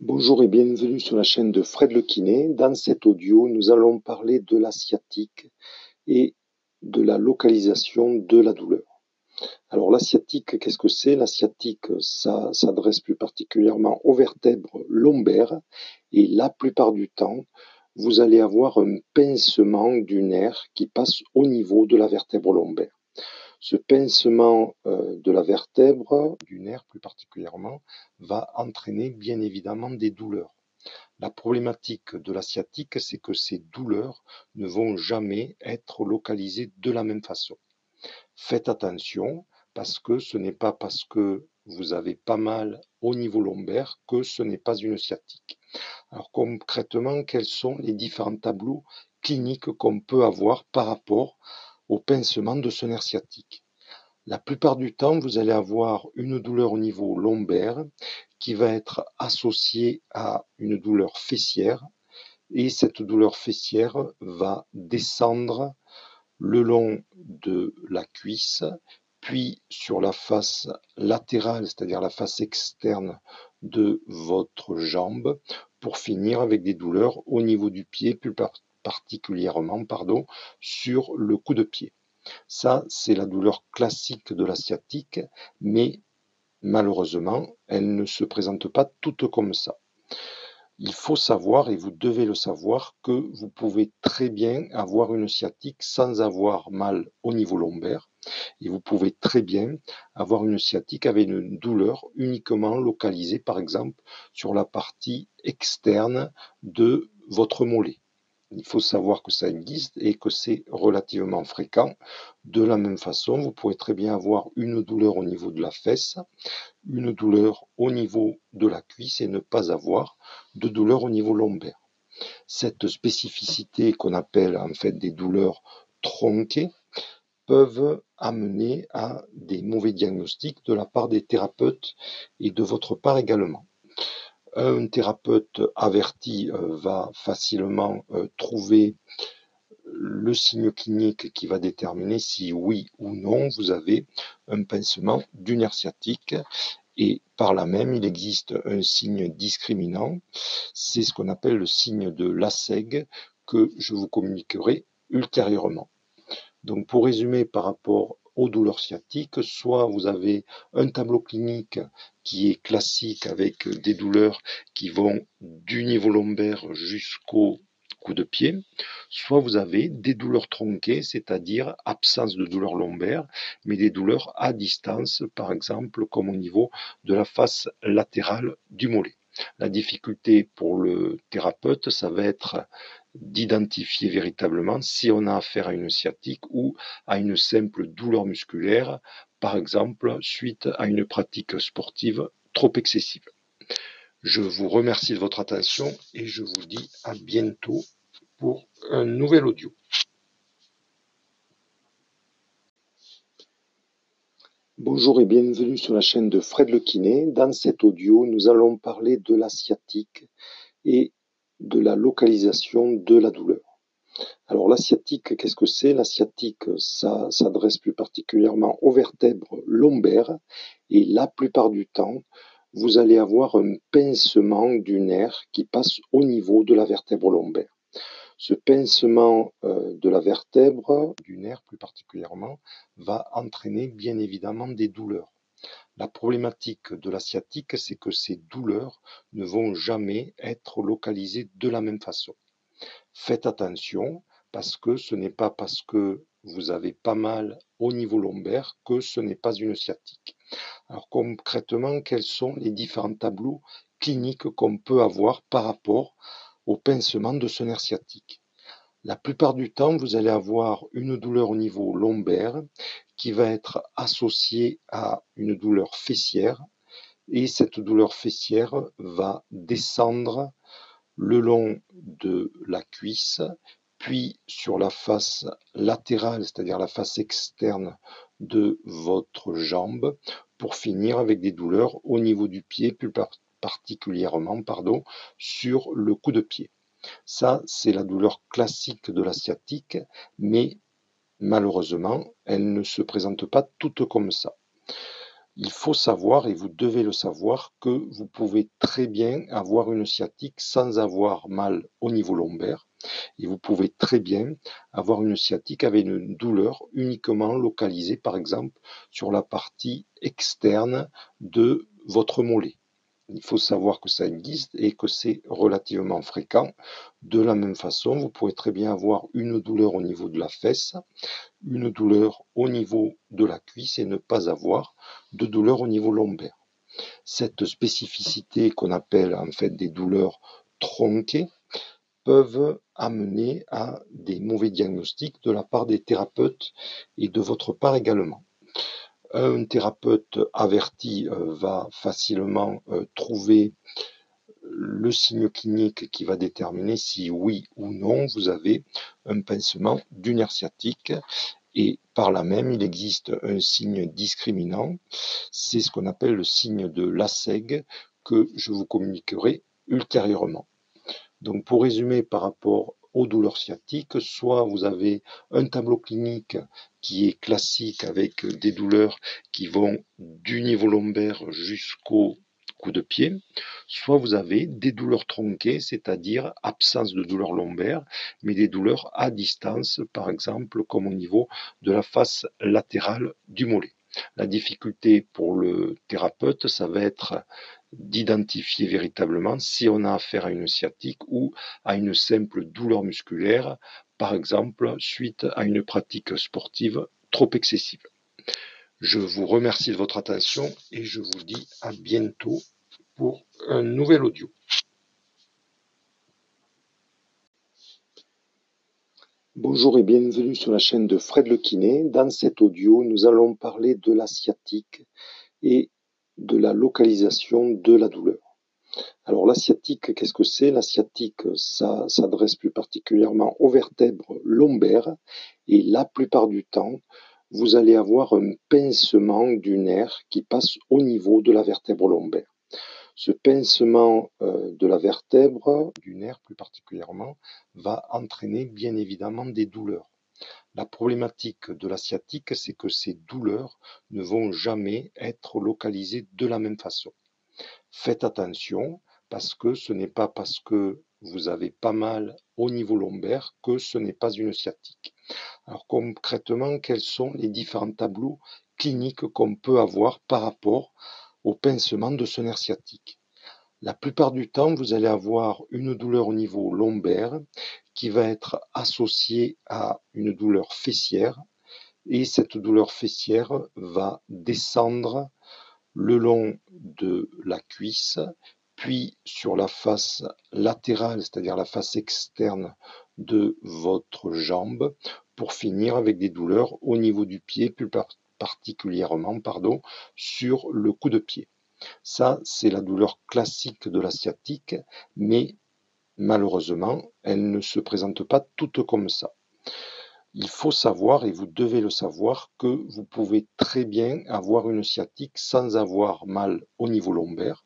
Bonjour et bienvenue sur la chaîne de Fred le. Dans cet audio, nous allons parler de la sciatique et de la localisation de la douleur. Alors la sciatique, qu'est-ce que c'est? La sciatique, ça s'adresse plus particulièrement aux vertèbres lombaires et la plupart du temps, vous allez avoir un pincement du nerf qui passe au niveau de la vertèbre lombaire. Ce pincement euh, de la vertèbre, du nerf plus particulièrement, va entraîner bien évidemment des douleurs. La problématique de la sciatique, c'est que ces douleurs ne vont jamais être localisées de la même façon. Faites attention parce que ce n'est pas parce que vous avez pas mal au niveau lombaire que ce n'est pas une sciatique. Alors concrètement, quels sont les différents tableaux cliniques qu'on peut avoir par rapport au pincement de ce nerf sciatique. La plupart du temps, vous allez avoir une douleur au niveau lombaire qui va être associée à une douleur fessière et cette douleur fessière va descendre le long de la cuisse, puis sur la face latérale, c'est-à-dire la face externe de votre jambe, pour finir avec des douleurs au niveau du pied, plus particulièrement pardon, sur le coup de pied. Ça, c'est la douleur classique de la sciatique, mais malheureusement, elle ne se présente pas toute comme ça. Il faut savoir, et vous devez le savoir, que vous pouvez très bien avoir une sciatique sans avoir mal au niveau lombaire. Et vous pouvez très bien avoir une sciatique avec une douleur uniquement localisée, par exemple, sur la partie externe de votre mollet. Il faut savoir que ça existe et que c'est relativement fréquent. De la même façon, vous pouvez très bien avoir une douleur au niveau de la fesse, une douleur au niveau de la cuisse et ne pas avoir de douleur au niveau lombaire. Cette spécificité qu'on appelle en fait des douleurs tronquées peuvent amener à des mauvais diagnostics de la part des thérapeutes et de votre part également un thérapeute averti euh, va facilement euh, trouver le signe clinique qui va déterminer si oui ou non vous avez un pincement du et par là même il existe un signe discriminant, c'est ce qu'on appelle le signe de LASEG que je vous communiquerai ultérieurement. Donc pour résumer par rapport aux douleurs sciatiques, soit vous avez un tableau clinique qui est classique avec des douleurs qui vont du niveau lombaire jusqu'au coup de pied, soit vous avez des douleurs tronquées, c'est-à-dire absence de douleurs lombaires, mais des douleurs à distance, par exemple comme au niveau de la face latérale du mollet. La difficulté pour le thérapeute, ça va être d'identifier véritablement si on a affaire à une sciatique ou à une simple douleur musculaire, par exemple suite à une pratique sportive trop excessive. Je vous remercie de votre attention et je vous dis à bientôt pour un nouvel audio. Bonjour et bienvenue sur la chaîne de Fred le Kiné. Dans cet audio, nous allons parler de la sciatique et de la localisation de la douleur. Alors la sciatique, qu'est-ce que c'est? La sciatique, ça s'adresse plus particulièrement aux vertèbres lombaires et la plupart du temps, vous allez avoir un pincement du nerf qui passe au niveau de la vertèbre lombaire. Ce pincement euh, de la vertèbre, du nerf plus particulièrement, va entraîner bien évidemment des douleurs. La problématique de la sciatique, c'est que ces douleurs ne vont jamais être localisées de la même façon. Faites attention parce que ce n'est pas parce que vous avez pas mal au niveau lombaire que ce n'est pas une sciatique. Alors concrètement, quels sont les différents tableaux cliniques qu'on peut avoir par rapport au pincement de ce nerf sciatique? La plupart du temps, vous allez avoir une douleur au niveau lombaire qui va être associée à une douleur fessière et cette douleur fessière va descendre le long de la cuisse, puis sur la face latérale, c'est-à-dire la face externe de votre jambe, pour finir avec des douleurs au niveau du pied, plus particulièrement pardon, sur le coup de pied. Ça, c'est la douleur classique de la sciatique, mais malheureusement, elle ne se présente pas toute comme ça. Il faut savoir, et vous devez le savoir, que vous pouvez très bien avoir une sciatique sans avoir mal au niveau lombaire. Et vous pouvez très bien avoir une sciatique avec une douleur uniquement localisée, par exemple, sur la partie externe de votre mollet. Il faut savoir que ça existe et que c'est relativement fréquent. De la même façon, vous pouvez très bien avoir une douleur au niveau de la fesse, une douleur au niveau de la cuisse et ne pas avoir de douleur au niveau lombaire. Cette spécificité qu'on appelle en fait des douleurs tronquées peuvent amener à des mauvais diagnostics de la part des thérapeutes et de votre part également un thérapeute averti euh, va facilement euh, trouver le signe clinique qui va déterminer si oui ou non vous avez un pincement du et par là même il existe un signe discriminant, c'est ce qu'on appelle le signe de LASEG que je vous communiquerai ultérieurement. Donc pour résumer par rapport aux douleurs sciatiques, soit vous avez un tableau clinique qui est classique avec des douleurs qui vont du niveau lombaire jusqu'au coup de pied, soit vous avez des douleurs tronquées, c'est-à-dire absence de douleurs lombaires, mais des douleurs à distance, par exemple comme au niveau de la face latérale du mollet. La difficulté pour le thérapeute, ça va être d'identifier véritablement si on a affaire à une sciatique ou à une simple douleur musculaire, par exemple suite à une pratique sportive trop excessive. Je vous remercie de votre attention et je vous dis à bientôt pour un nouvel audio. Bonjour et bienvenue sur la chaîne de Fred Le. Dans cet audio, nous allons parler de la sciatique et de la localisation de la douleur. Alors la sciatique, qu'est-ce que c'est? La sciatique, ça s'adresse plus particulièrement aux vertèbres lombaires et la plupart du temps, vous allez avoir un pincement du nerf qui passe au niveau de la vertèbre lombaire. Ce pincement euh, de la vertèbre, du nerf plus particulièrement, va entraîner bien évidemment des douleurs. La problématique de la sciatique, c'est que ces douleurs ne vont jamais être localisées de la même façon. Faites attention parce que ce n'est pas parce que vous avez pas mal au niveau lombaire que ce n'est pas une sciatique. Alors concrètement, quels sont les différents tableaux cliniques qu'on peut avoir par rapport au pincement de ce nerf sciatique. La plupart du temps, vous allez avoir une douleur au niveau lombaire qui va être associée à une douleur fessière et cette douleur fessière va descendre le long de la cuisse, puis sur la face latérale, c'est-à-dire la face externe de votre jambe, pour finir avec des douleurs au niveau du pied, plus particulièrement pardon, sur le coup de pied. Ça, c'est la douleur classique de la sciatique, mais Malheureusement, elle ne se présente pas toute comme ça. Il faut savoir, et vous devez le savoir, que vous pouvez très bien avoir une sciatique sans avoir mal au niveau lombaire.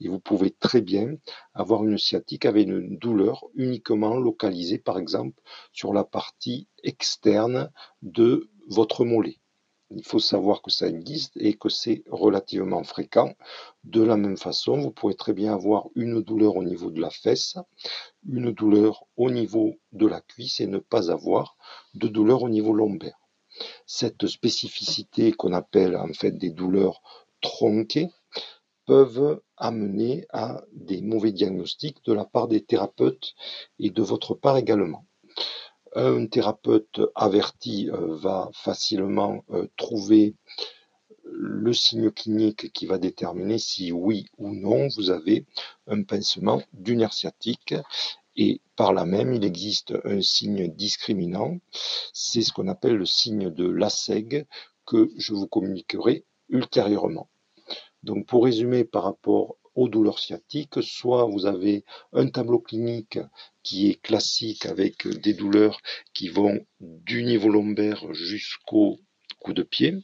Et vous pouvez très bien avoir une sciatique avec une douleur uniquement localisée, par exemple, sur la partie externe de votre mollet. Il faut savoir que ça existe et que c'est relativement fréquent. De la même façon, vous pouvez très bien avoir une douleur au niveau de la fesse, une douleur au niveau de la cuisse et ne pas avoir de douleur au niveau lombaire. Cette spécificité qu'on appelle en fait des douleurs tronquées peuvent amener à des mauvais diagnostics de la part des thérapeutes et de votre part également un thérapeute averti euh, va facilement euh, trouver le signe clinique qui va déterminer si oui ou non vous avez un pincement du nerf et par là même il existe un signe discriminant, c'est ce qu'on appelle le signe de LASEG que je vous communiquerai ultérieurement. Donc pour résumer par rapport aux douleurs sciatiques, soit vous avez un tableau clinique qui est classique avec des douleurs qui vont du niveau lombaire jusqu'au coup de pied,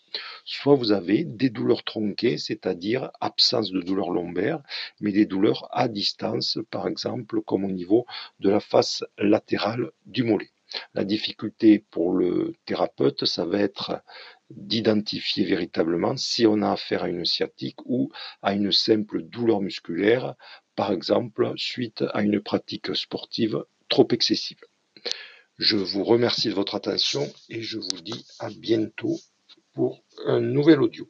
soit vous avez des douleurs tronquées, c'est-à-dire absence de douleurs lombaires, mais des douleurs à distance, par exemple comme au niveau de la face latérale du mollet. La difficulté pour le thérapeute, ça va être d'identifier véritablement si on a affaire à une sciatique ou à une simple douleur musculaire, par exemple suite à une pratique sportive trop excessive. Je vous remercie de votre attention et je vous dis à bientôt pour un nouvel audio.